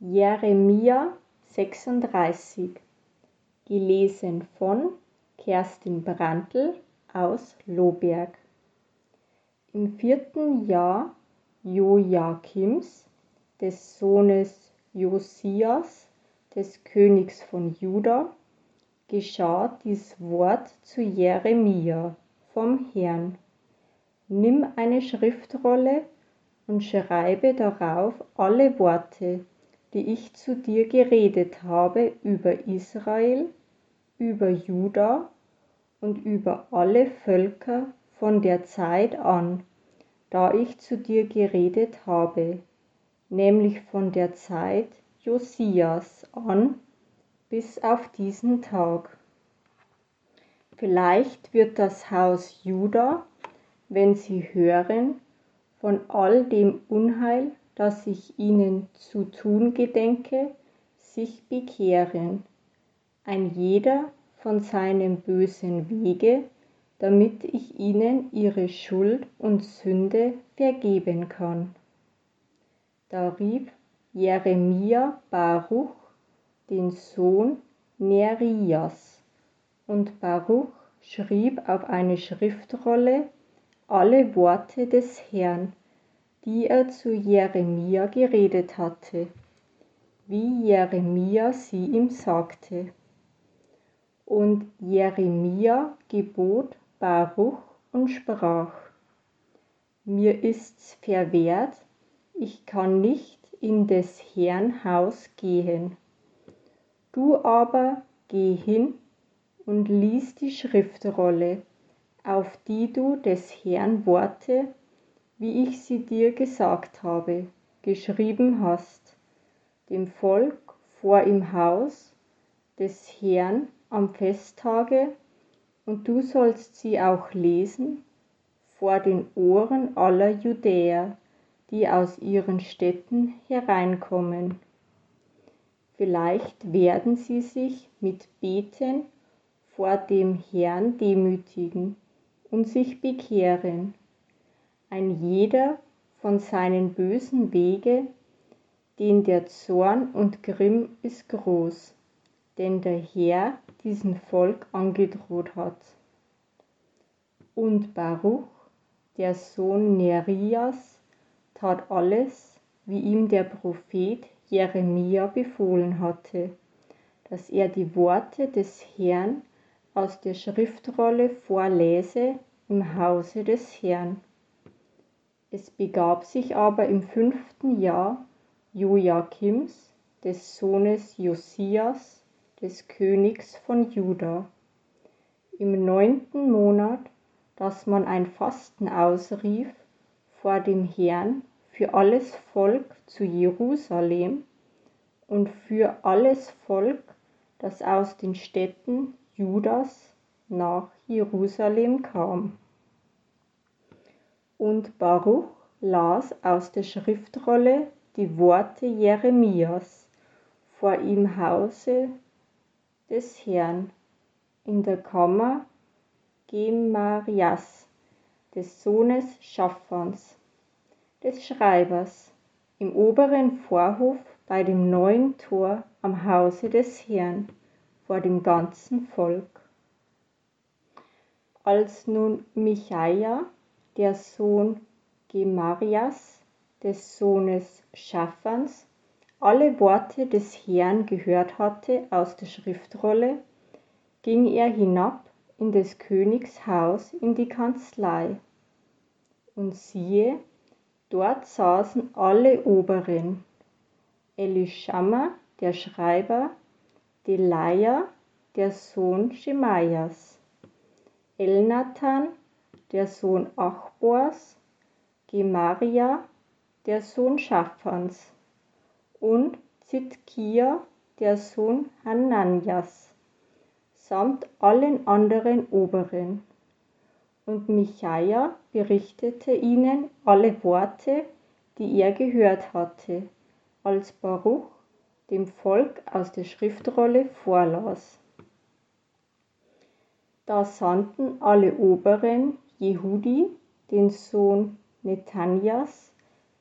Jeremia 36 Gelesen von Kerstin Brandl aus Lohberg Im vierten Jahr Joachims, des Sohnes Josias, des Königs von Juda, geschah dies Wort zu Jeremia vom Herrn. Nimm eine Schriftrolle und schreibe darauf alle Worte, die ich zu dir geredet habe über Israel, über Juda und über alle Völker von der Zeit an, da ich zu dir geredet habe, nämlich von der Zeit Josias an bis auf diesen Tag. Vielleicht wird das Haus Juda, wenn sie hören, von all dem Unheil, das ich ihnen zu tun gedenke, sich bekehren, ein jeder von seinem bösen Wege, damit ich ihnen ihre Schuld und Sünde vergeben kann. Da rief Jeremia Baruch, den Sohn Nerias, und Baruch schrieb auf eine Schriftrolle alle Worte des Herrn, die er zu Jeremia geredet hatte, wie Jeremia sie ihm sagte. Und Jeremia gebot Baruch und sprach, Mir ist's verwehrt, ich kann nicht in des Herrn Haus gehen. Du aber geh hin und lies die Schriftrolle, auf die du des Herrn Worte, wie ich sie dir gesagt habe, geschrieben hast, dem Volk vor im Haus des Herrn am Festtage, und du sollst sie auch lesen vor den Ohren aller Judäer, die aus ihren Städten hereinkommen. Vielleicht werden sie sich mit Beten vor dem Herrn demütigen und sich bekehren, ein jeder von seinen bösen Wege, denn der Zorn und Grimm ist groß, den der Herr diesem Volk angedroht hat. Und Baruch, der Sohn Nerias, tat alles, wie ihm der Prophet Jeremia befohlen hatte, dass er die Worte des Herrn aus der Schriftrolle vorlese im Hause des Herrn. Es begab sich aber im fünften Jahr Joachims, des Sohnes Josias, des Königs von Juda, im neunten Monat, dass man ein Fasten ausrief vor dem Herrn für alles Volk zu Jerusalem und für alles Volk, das aus den Städten Judas nach Jerusalem kam. Und Baruch las aus der Schriftrolle die Worte Jeremias vor ihm Hause des Herrn in der Kammer Gemarias, des Sohnes Schaffans, des Schreibers, im oberen Vorhof bei dem neuen Tor am Hause des Herrn vor dem ganzen Volk. Als nun Michaia, der Sohn Gemarias, des Sohnes Schaffans, alle Worte des Herrn gehört hatte aus der Schriftrolle, ging er hinab in des Königs Haus in die Kanzlei. Und siehe, dort saßen alle Oberen, Elischammer, der Schreiber, Delaja, der Sohn Schemaias, Elnathan, der Sohn Achbors, Gemaria, der Sohn Schaffans, und Zitkia, der Sohn Hananias, samt allen anderen Oberen. Und Michaia berichtete ihnen alle Worte, die er gehört hatte, als Baruch dem Volk aus der Schriftrolle vorlas. Da sandten alle Oberen Jehudi, den Sohn Netanias,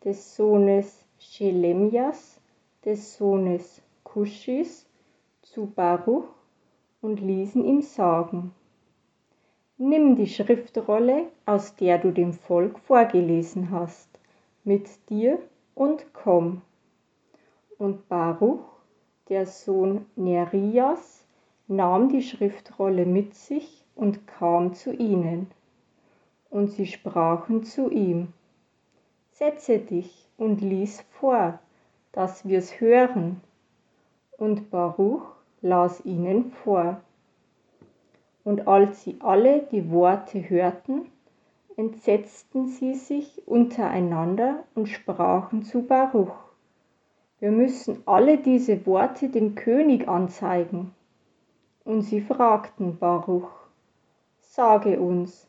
des Sohnes Schelemjas, des Sohnes Kuschis, zu Baruch und ließen ihm sagen, Nimm die Schriftrolle, aus der du dem Volk vorgelesen hast, mit dir und komm. Und Baruch, der Sohn Nerias, nahm die Schriftrolle mit sich und kam zu ihnen. Und sie sprachen zu ihm, Setze dich und lies vor, dass wir's hören. Und Baruch las ihnen vor. Und als sie alle die Worte hörten, entsetzten sie sich untereinander und sprachen zu Baruch. Wir müssen alle diese Worte dem König anzeigen. Und sie fragten Baruch, sage uns,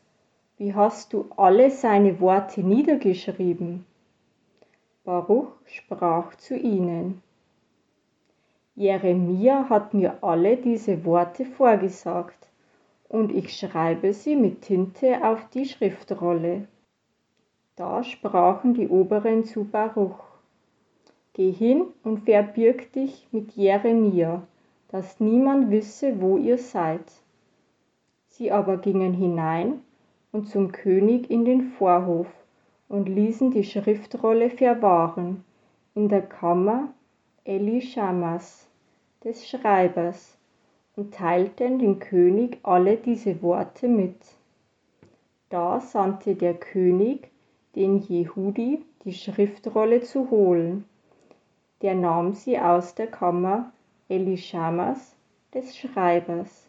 wie hast du alle seine Worte niedergeschrieben? Baruch sprach zu ihnen, Jeremia hat mir alle diese Worte vorgesagt, und ich schreibe sie mit Tinte auf die Schriftrolle. Da sprachen die Oberen zu Baruch, Geh hin und verbirg dich mit Jeremia, dass niemand wisse, wo ihr seid. Sie aber gingen hinein und zum König in den Vorhof und ließen die Schriftrolle verwahren in der Kammer Elischamas des Schreibers und teilten dem König alle diese Worte mit. Da sandte der König den Jehudi die Schriftrolle zu holen. Der nahm sie aus der Kammer Elischamas des Schreibers.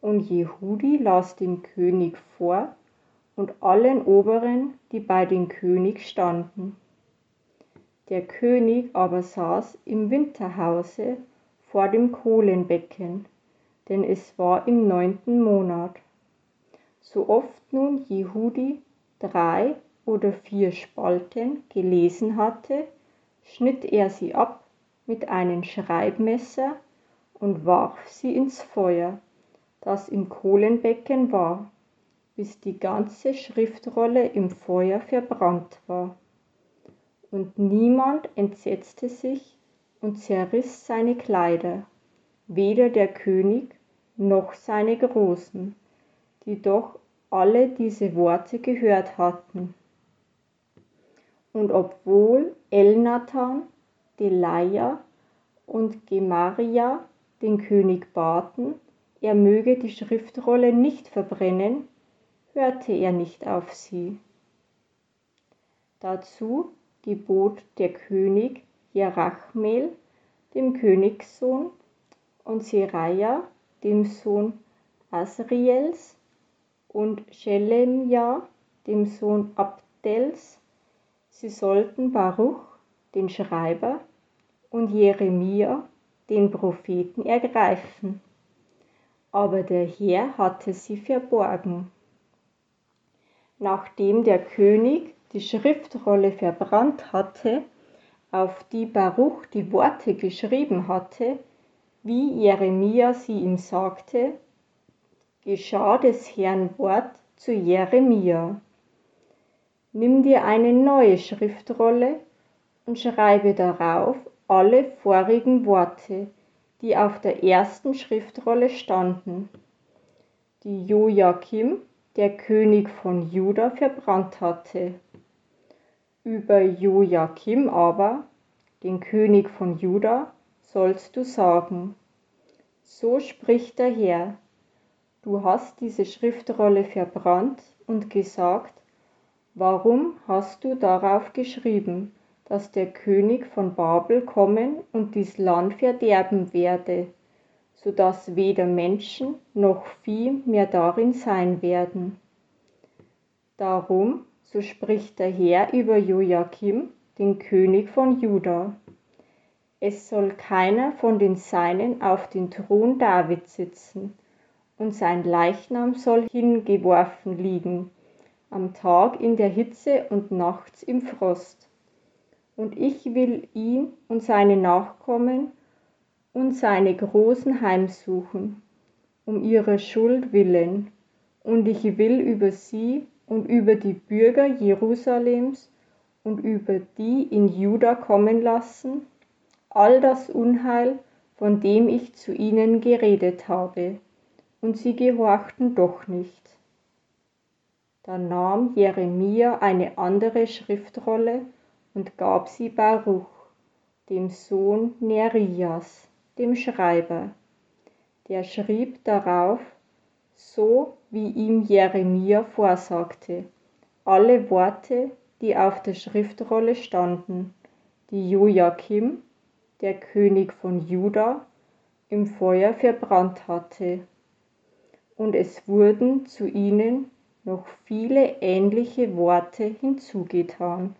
Und Jehudi las dem König vor und allen Oberen, die bei dem König standen. Der König aber saß im Winterhause vor dem Kohlenbecken, denn es war im neunten Monat. So oft nun Jehudi drei oder vier Spalten gelesen hatte, schnitt er sie ab mit einem Schreibmesser und warf sie ins Feuer, das im Kohlenbecken war, bis die ganze Schriftrolle im Feuer verbrannt war. Und niemand entsetzte sich und zerriss seine Kleider, weder der König noch seine Großen, die doch alle diese Worte gehört hatten. Und obwohl Elnathan, Delaja und Gemaria den König baten, er möge die Schriftrolle nicht verbrennen, hörte er nicht auf sie. Dazu gebot der König Jerachmel, dem Königssohn, und Seraja, dem Sohn Asriels, und Schelemja, dem Sohn Abdels, sie sollten Baruch, den Schreiber, und Jeremia, den Propheten, ergreifen. Aber der Herr hatte sie verborgen. Nachdem der König die Schriftrolle verbrannt hatte, auf die Baruch die Worte geschrieben hatte, wie Jeremia sie ihm sagte, geschah des Herrn Wort zu Jeremia. Nimm dir eine neue Schriftrolle und schreibe darauf alle vorigen Worte, die auf der ersten Schriftrolle standen, die Joachim, der König von Juda, verbrannt hatte. Über Joachim aber, den König von Juda, sollst du sagen, so spricht der Herr, du hast diese Schriftrolle verbrannt und gesagt, warum hast du darauf geschrieben, dass der König von Babel kommen und dies Land verderben werde, so dass weder Menschen noch Vieh mehr darin sein werden. Darum so spricht der Herr über Joachim, den König von Juda. Es soll keiner von den Seinen auf den Thron Davids sitzen, und sein Leichnam soll hingeworfen liegen, am Tag in der Hitze und nachts im Frost. Und ich will ihn und seine Nachkommen und seine Großen heimsuchen, um ihrer Schuld willen, und ich will über sie und über die Bürger Jerusalems und über die in Juda kommen lassen, all das Unheil, von dem ich zu ihnen geredet habe, und sie gehorchten doch nicht. Da nahm Jeremia eine andere Schriftrolle und gab sie Baruch, dem Sohn Nerias, dem Schreiber. Der schrieb darauf, so wie ihm Jeremia vorsagte, alle Worte, die auf der Schriftrolle standen, die Joachim, der König von Juda, im Feuer verbrannt hatte. Und es wurden zu ihnen noch viele ähnliche Worte hinzugetan.